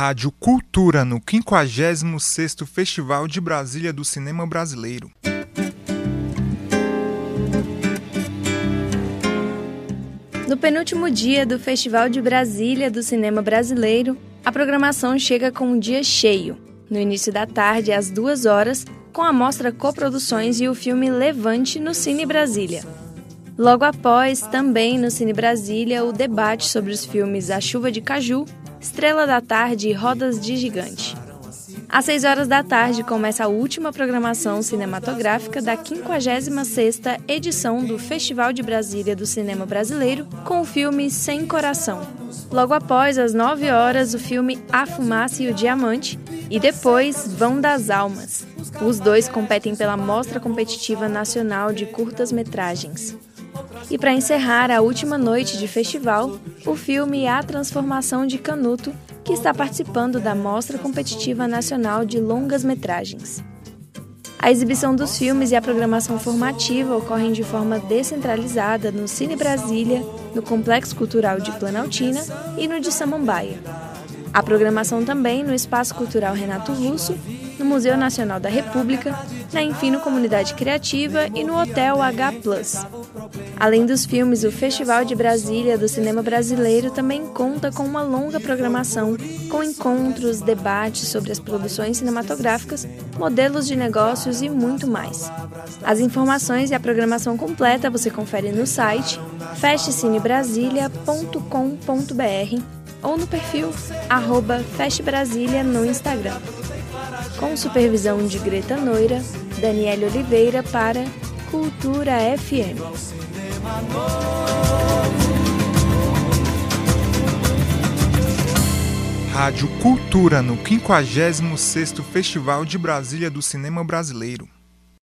Rádio Cultura no 56º Festival de Brasília do Cinema Brasileiro. No penúltimo dia do Festival de Brasília do Cinema Brasileiro, a programação chega com um dia cheio. No início da tarde, às duas horas, com a mostra Coproduções e o filme Levante no Cine Brasília. Logo após, também no Cine Brasília, o debate sobre os filmes A Chuva de Caju, Estrela da Tarde e Rodas de Gigante. Às 6 horas da tarde começa a última programação cinematográfica da 56ª edição do Festival de Brasília do Cinema Brasileiro, com o filme Sem Coração. Logo após, às 9 horas, o filme A Fumaça e o Diamante, e depois Vão das Almas. Os dois competem pela Mostra Competitiva Nacional de Curtas-Metragens. E para encerrar a última noite de festival, o filme A Transformação de Canuto, que está participando da Mostra Competitiva Nacional de Longas Metragens. A exibição dos filmes e a programação formativa ocorrem de forma descentralizada no Cine Brasília, no Complexo Cultural de Planaltina e no de Samambaia. A programação também no Espaço Cultural Renato Russo, Museu Nacional da República, na Infino Comunidade Criativa e no Hotel H+. Além dos filmes, o Festival de Brasília do Cinema Brasileiro também conta com uma longa programação, com encontros, debates sobre as produções cinematográficas, modelos de negócios e muito mais. As informações e a programação completa você confere no site festcinebrasilia.com.br ou no perfil arroba no Instagram. Com supervisão de Greta Noira, Daniela Oliveira para Cultura FM. Rádio Cultura no 56º Festival de Brasília do Cinema Brasileiro.